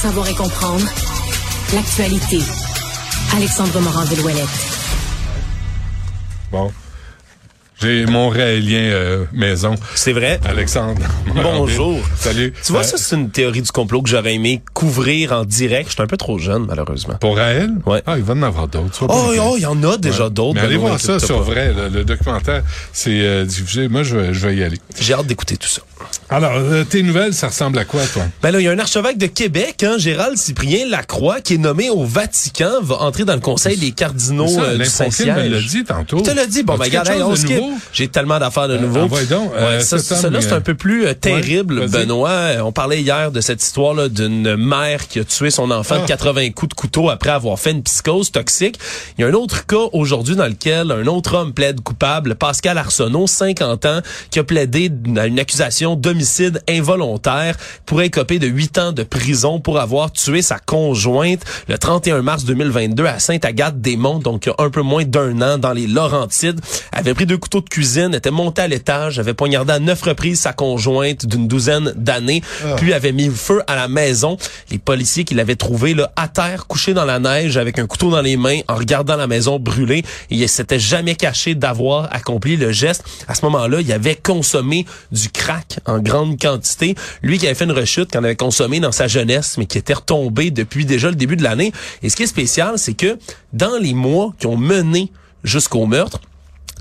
Savoir et comprendre l'actualité. Alexandre Morand-Villouellette. Bon. J'ai mon réélien euh, maison. C'est vrai. Alexandre. Bonjour. Salut. Tu vois, Euh, ça, c'est une théorie du complot que j'aurais aimé couvrir en direct. Je suis un peu trop jeune, malheureusement. Pour Raël? Ouais. Ah, il va en avoir d'autres. Oh, oh, il y en a déjà Ouais. d'autres. Mais allez voir ça sur pas. vrai. là, le documentaire, c'est euh, diffusé. Moi, je vais, je vais y aller. J'ai hâte d'écouter tout ça. Alors, euh, tes nouvelles, ça ressemble à quoi, toi? Ben là, il y a un archevêque de Québec, hein, Gérald Cyprien Lacroix, qui est nommé au Vatican, va entrer dans le conseil des cardinaux Ça, euh, du L'Infokin me l'a Saint-Siège. dit tantôt. Il te l'a dit. Bon, ben, regarde, hey, on de skip. nouveau? J'ai tellement d'affaires de Euh, nouveau. donc, euh, Ouais, ça, là, c'est un peu plus euh, terrible, ouais. Benoît. On parlait hier de cette histoire-là d'une mère qui a tué son enfant Ah. de 80 coups de couteau après avoir fait une psychose toxique. Il y a un autre cas aujourd'hui dans lequel un autre homme plaide coupable, Pascal Arsenault, 50 ans, qui a plaidé à une accusation d'homicide involontaire, pourrait écoper de 8 ans de prison pour avoir tué sa conjointe le 31 mars 2022 à Sainte-Agathe-des-Monts, donc il y a un peu moins d'un an dans les Laurentides. Elle avait pris deux couteaux de cuisine, était montée à l'étage, avait poignardé à neuf reprises sa conjointe d'une douzaine d'années, puis avait mis feu à la maison. Les policiers qui l'avaient trouvé là, à terre, couché dans la neige, avec un couteau dans les mains, en regardant la maison brûler. Et il s'était jamais caché d'avoir accompli le geste. À ce moment-là, il avait consommé du crack en grande quantité. Lui qui avait fait une rechute, qu'on avait consommé dans sa jeunesse, mais qui était retombé depuis déjà le début de l'année. Et ce qui est spécial, c'est que dans les mois qui ont mené jusqu'au meurtre,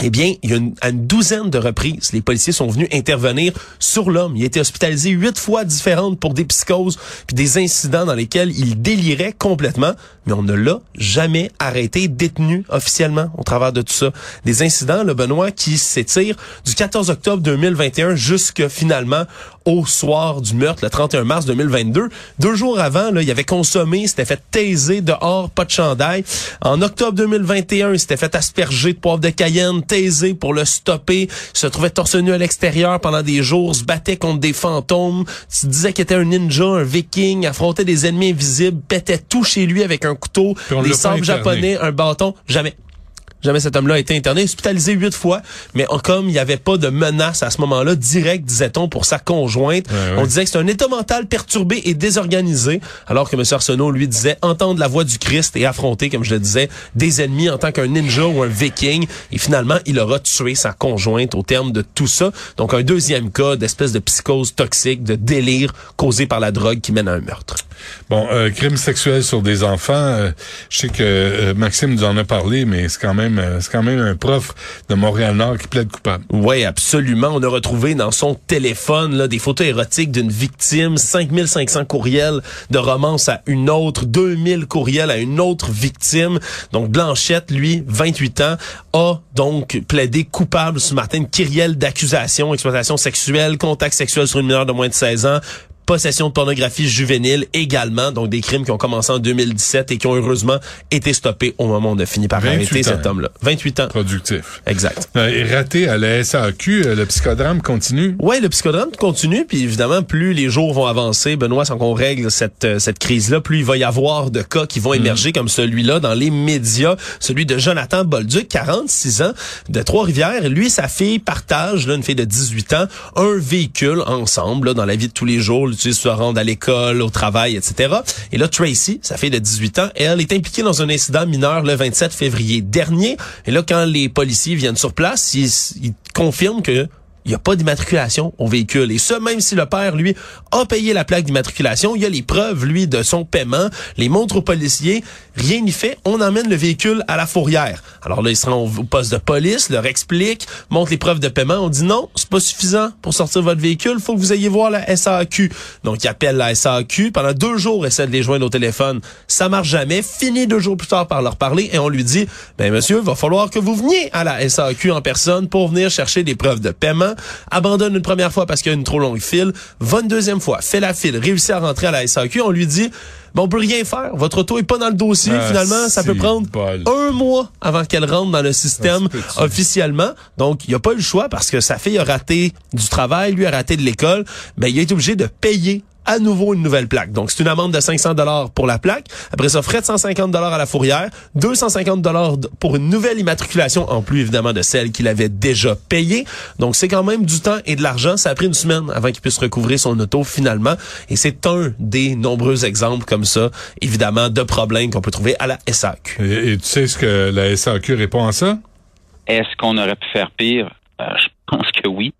eh bien, il y a une, douzaine de reprises, les policiers sont venus intervenir sur l'homme. Il a été hospitalisé huit fois différentes pour des psychoses puis des incidents dans lesquels il délirait complètement, mais on ne l'a jamais arrêté, détenu officiellement au travers de tout ça. Des incidents, le Benoît, qui s'étirent du 14 octobre 2021 jusque finalement au soir du meurtre, le 31 mars 2022. Deux jours avant, là, il avait consommé, il s'était fait taiser dehors, pas de chandail. En octobre 2021, il s'était fait asperger de poivre de Cayenne, taisé pour le stopper. Il se trouvait torse nu à l'extérieur pendant des jours, se battait contre des fantômes, se disait qu'il était un ninja, un viking, affrontait des ennemis invisibles, pétait tout chez lui avec un couteau, des sabres japonais, un bâton. Jamais. Jamais cet homme-là a été interné, hospitalisé huit fois, mais comme il n'y avait pas de menace à ce moment-là, direct, disait-on, pour sa conjointe, Ouais, ouais. on disait que c'est un état mental perturbé et désorganisé, alors que M. Arsenault, lui, disait entendre la voix du Christ et affronter, comme je le disais, des ennemis en tant qu'un ninja ou un viking. Et finalement, il aura tué sa conjointe au terme de tout ça. Donc, un deuxième cas d'espèce de psychose toxique, de délire causé par la drogue qui mène à un meurtre. Bon, euh, crime sexuel sur des enfants, euh, je sais que euh, Maxime nous en a parlé, mais c'est quand même euh, c'est quand même un prof de Montréal-Nord qui plaide coupable. Oui, absolument. On a retrouvé dans son téléphone là, des photos érotiques d'une victime, 5500 courriels de romance à une autre, 2000 courriels à une autre victime. Donc Blanchette, lui, 28 ans, a donc plaidé coupable ce matin une kyrielle d'accusations, exploitation sexuelle, contact sexuel sur une mineure de moins de 16 ans, possession de pornographie juvénile également, donc des crimes qui ont commencé en 2017 et qui ont heureusement été stoppés au moment où on a fini par 28 arrêter ans. cet homme-là. 28 ans. Productif. Exact. Euh, et raté à la SAQ, euh, le psychodrame continue? Ouais, le psychodrame continue, puis évidemment, plus les jours vont avancer, Benoît, sans qu'on règle cette, euh, cette crise-là, plus il va y avoir de cas qui vont émerger comme celui-là dans les médias. Celui de Jonathan Bolduc, 46 ans, de Trois-Rivières. Lui et sa fille partagent, là, une fille de 18 ans, un véhicule ensemble là, dans la vie de tous les jours, l'utilisent se rendre à l'école, au travail, etc. Et là, Tracy, sa fille de 18 ans, elle est impliquée dans un incident mineur le 27 février dernier. Et là, quand les policiers viennent sur place, ils confirment que il n'y a pas d'immatriculation au véhicule. Et ce, même si le père, lui, a payé la plaque d'immatriculation, il y a les preuves, lui, de son paiement, les montres aux policiers, rien n'y fait, on emmène le véhicule à la fourrière. Alors là, ils seront au poste de police, leur explique, montre les preuves de paiement, on dit non, c'est pas suffisant pour sortir votre véhicule, faut que vous ayez voir la SAQ. Donc, ils appellent la SAQ, pendant deux jours, essaient de les joindre au téléphone, ça marche jamais, fini deux jours plus tard par leur parler, et on lui dit, ben monsieur, il va falloir que vous veniez à la SAQ en personne pour venir chercher des preuves de paiement. Abandonne une première fois parce qu'il y a une trop longue file, va une deuxième fois, fait la file, réussit à rentrer à la SAQ, on lui dit ben, on peut rien faire. Votre auto est pas dans le dossier. Ah, Finalement, ça peut prendre bol. un mois avant qu'elle rentre dans le système officiellement. Donc, il a pas eu le choix parce que sa fille a raté du travail, lui a raté de l'école. Ben, il a été obligé de payer à nouveau une nouvelle plaque. Donc, c'est une amende de 500 dollars pour la plaque. Après ça, frais de 150 dollars à la fourrière, 250 dollars pour une nouvelle immatriculation, en plus évidemment de celle qu'il avait déjà payée. Donc, c'est quand même du temps et de l'argent. Ça a pris une semaine avant qu'il puisse recouvrir son auto finalement. Et c'est un des nombreux exemples comme ça, évidemment, de problèmes qu'on peut trouver à la SAQ. Et, et tu sais ce que la SAQ répond à ça? Est-ce qu'on aurait pu faire pire? Euh, je pense que oui.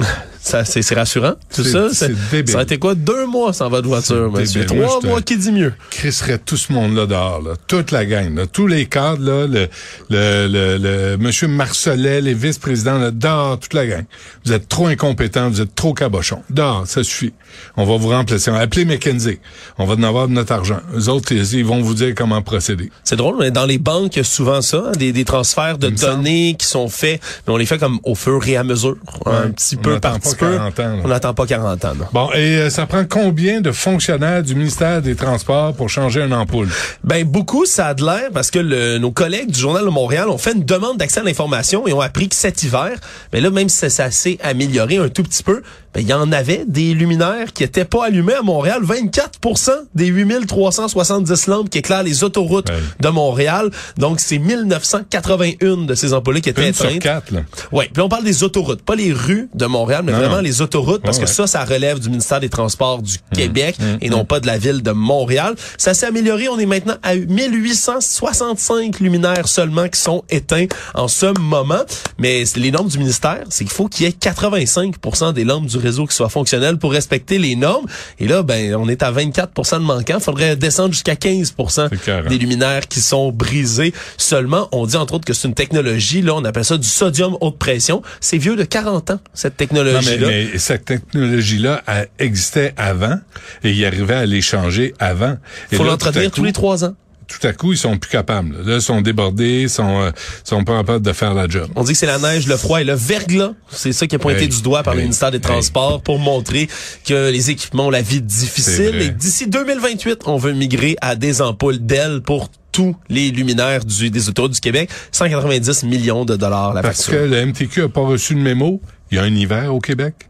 Ça, c'est c'est rassurant, tout ça. c'est débile. Ça a été quoi? Deux mois sans votre voiture, C'est monsieur. débile. Trois mois qui dit mieux. crisserait tout ce monde-là dehors, là. toute la gang, là. tous les cadres, là, le, le, le, le monsieur Marcelet, les vice-présidents, là, dehors, toute la gang. Vous êtes trop incompétents, vous êtes trop cabochons. Dehors, ça suffit. On va vous remplacer. Appelez McKenzie. On va en avoir de notre argent. Eux autres, ils, ils vont vous dire comment procéder. C'est drôle, mais dans les banques, il y a souvent ça, hein, des, des transferts de semble. données qui sont faits, mais on les fait comme au fur et à mesure, un Ouais. petit On peu n'attend par pas petit peu. 40 ans, là. On n'attend pas 40 ans. non. Bon, et euh, ça prend combien de fonctionnaires du ministère des Transports pour changer une ampoule? Ben beaucoup, ça a de l'air parce que le- nos collègues du Journal de Montréal ont fait une demande d'accès à l'information et ont appris que cet hiver, mais là même si ça, ça s'est amélioré un tout petit peu, ben il y en avait des luminaires qui étaient pas allumés à Montréal. 24% des 8370 lampes qui éclairent les autoroutes Ouais. de Montréal. Donc c'est 1981 de ces ampoules qui étaient Une sur éteintes. quatre, là. Oui, puis on parle des autoroutes, pas les rues de Montréal, mais Non, vraiment les autoroutes, parce Ouais, que ouais. ça, ça relève du ministère des Transports du Mmh. Québec et non pas de la ville de Montréal. Ça s'est amélioré, on est maintenant à 1865 luminaires seulement qui sont éteints en ce moment, mais les normes du ministère, c'est qu'il faut qu'il y ait 85% des lampes du réseau qui soient fonctionnelles pour respecter les normes. Et là, ben, on est à 24 de manquants. Faudrait descendre jusqu'à 15 C'est carré. des luminaires qui sont brisés seulement. On dit entre autres que c'est une technologie, là, on appelle ça du sodium haute pression. C'est vieux de 40 ans, cette technologie-là. mais, mais cette technologie-là existait avant et il arrivait à les changer avant. Et faut l'entretenir tous les trois ans. Tout à coup, ils sont plus capables. Là, ils sont débordés, ils sont, euh, sont pas capables de faire la job. On dit que c'est la neige, le froid et le verglas. C'est ça qui est pointé Hey, du doigt par le ministère des hey. Transports pour montrer que les équipements ont la vie difficile. Et d'ici 2028, on veut migrer à des ampoules d'ailes pour tous les luminaires du, des autoroutes du Québec. 190 millions de dollars la Parce que le MTQ a pas reçu de mémo. Il y a un hiver au Québec.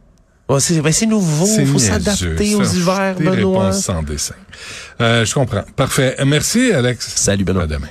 Ouais, c'est ben, nouveau, C'est faut s'adapter aux hivers, Benoît. sans dessin. Euh, je comprends. Parfait. Merci, Alex. Salut, Benoît. À demain.